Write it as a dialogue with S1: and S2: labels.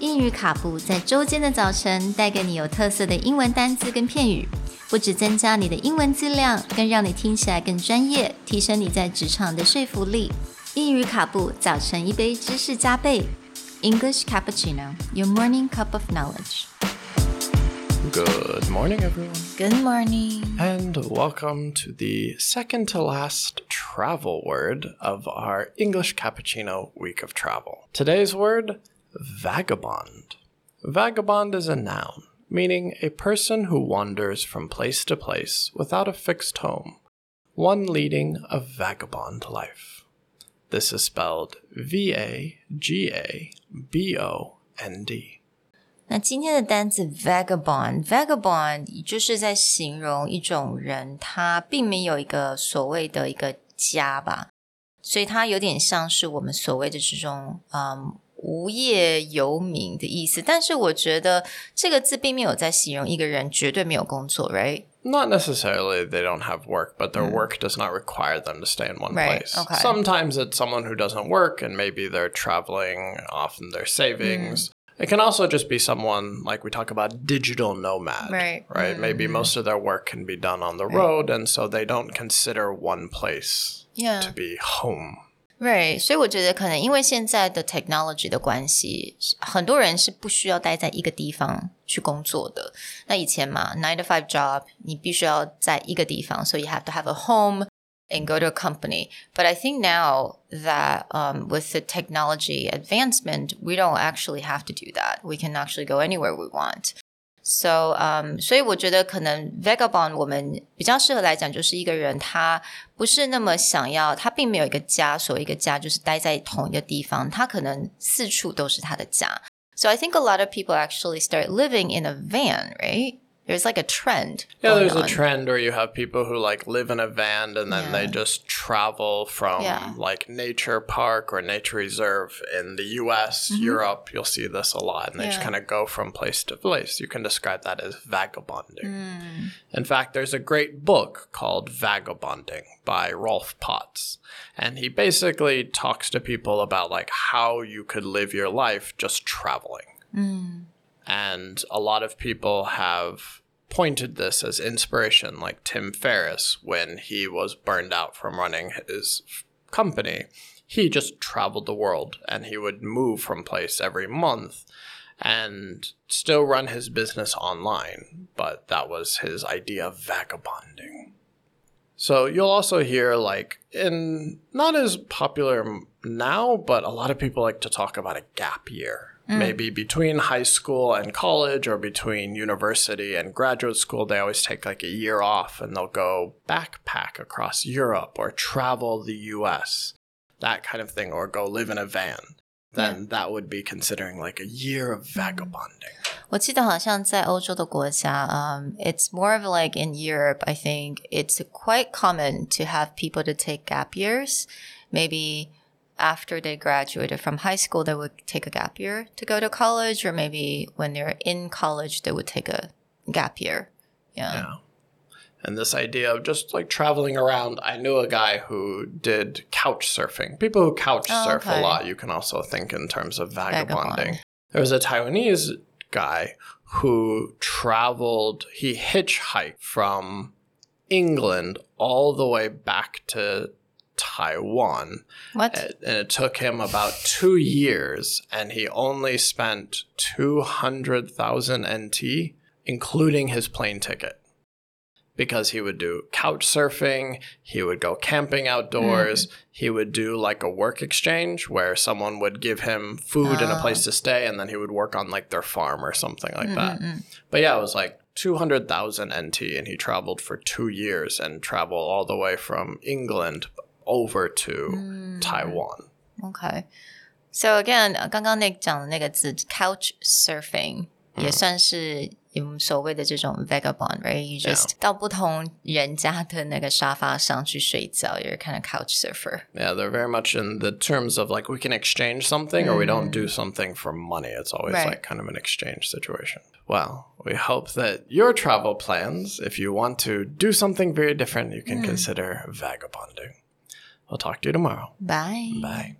S1: 英语卡布在周间的早晨带给你有特色的英文单词跟片语，不只增加你的英文质量，更让你听起来更专业，提升你在职场的说服力。英语卡布早晨一杯知识加倍，English cappuccino, your morning cup of knowledge.
S2: Good morning, everyone,
S1: Good morning.
S2: and welcome to the second to last travel word of our English Cappuccino week of travel. Today's word vagabond. Vagabond is a noun, meaning a person who wanders from place to place without a fixed home, one leading a vagabond life. This is spelled V A G A B O N D.
S1: 那今天的单词 vagabond，vagabond 就是在形容一种人，他并没有一个所谓的一个家吧，所以它有点像是我们所谓的这种嗯 无业游民的意思。但是我觉得这个字并没有在形容一个人绝对没有工作，right？
S2: Not necessarily they don't have work, but their work does not require them to stay in one
S1: Mm. Right,
S2: place.
S1: okay.
S2: Sometimes it's someone who doesn't work and maybe they're traveling off in their savings.
S1: Mm.
S2: It can also just be someone like we talk about digital nomad.
S1: Right. Mm-hmm.
S2: Right. Maybe most of their work can be done on the road and so they don't consider one place
S1: Yeah.
S2: to be home.
S1: Right，所以我觉得可能因为现在的 technology 的关系，很多人是不需要待在一个地方去工作的。那以前嘛，nine to five job，你必须要在一个地方，所以 you have to have a home and go to a company. But I think now that um, with the technology advancement, we don't actually have to do that. We can actually go anywhere we want. So, um, 所以我觉得可能 vagabond 我们比较适合来讲，就是一个人他不是那么想要，他并没有一个家，所谓一个家就是待在同一个地方，他可能四处都是他的家。So I think a lot of people actually start living in a van, right? There's like a trend.
S2: Yeah, there's a trend where you have people who like live in a van and then they just travel from
S1: Yeah.
S2: like nature park or nature reserve in the US, Europe. You'll see this a lot, and they just
S1: Mm-hmm.
S2: Kind of go from place to place. You can describe that as vagabonding.
S1: Mm.
S2: In fact, there's a great book called Vagabonding by Rolf Potts, and he basically talks to people about like how you could live your life just traveling. And a lot of people have pointed this as inspiration, like Tim Ferriss, when he was burned out from running his company. He just traveled the world and he would move from place every month and still run his business online. But that was his idea of vagabonding. So you'll also hear, like, in not as popular now, but a lot of people like to talk about a gap year. Mm. Maybe between high school and college or between university and graduate school, they always take like a year off and they'll go backpack across Europe or travel the US, that kind of thing, or go live in a van. Then that would be considering like a year of vagabonding.
S1: 我记得好像在欧洲的国家，um, it's more of like in Europe. I think it's quite common to have people to take gap years. Maybe after they graduated from high school, they would take a gap year to go to college, or maybe when they're in college, they would take a gap year. Yeah.
S2: Yeah. And this idea of just like traveling around, I knew a guy who did couch surfing. People who couch
S1: Oh,
S2: surf
S1: okay.
S2: a lot, you can also think in terms of vagabonding.
S1: Vagabond.
S2: There was a Taiwanese guy who traveled, he hitchhiked from England all the way back to Taiwan.
S1: What?
S2: And it took him about two years, and he only spent 200,000 NT, including his plane ticket Because he would do couch surfing, he would go camping outdoors, he would do like a work exchange where someone would give him food and a place to stay, and then he would work on like their farm or something like that. But yeah, it was like 200,000 NT, and he traveled for two years and traveled all the way from England over to Taiwan.
S1: Okay. So again，呃刚刚那讲的那个字 couch surfing、也算是 我们所谓的这种 vagabond，right？You just 到不同人家的那个沙发上去睡觉，you're kind of couch surfer。
S2: Yeah, they're very much in the terms of like we can exchange something or we don't do something for money. It's always
S1: Right.
S2: like kind of an exchange situation. Well, we hope that your travel plans, if you want to do something very different, you can consider vagabonding. We'll talk to you tomorrow.
S1: Bye.
S2: Bye.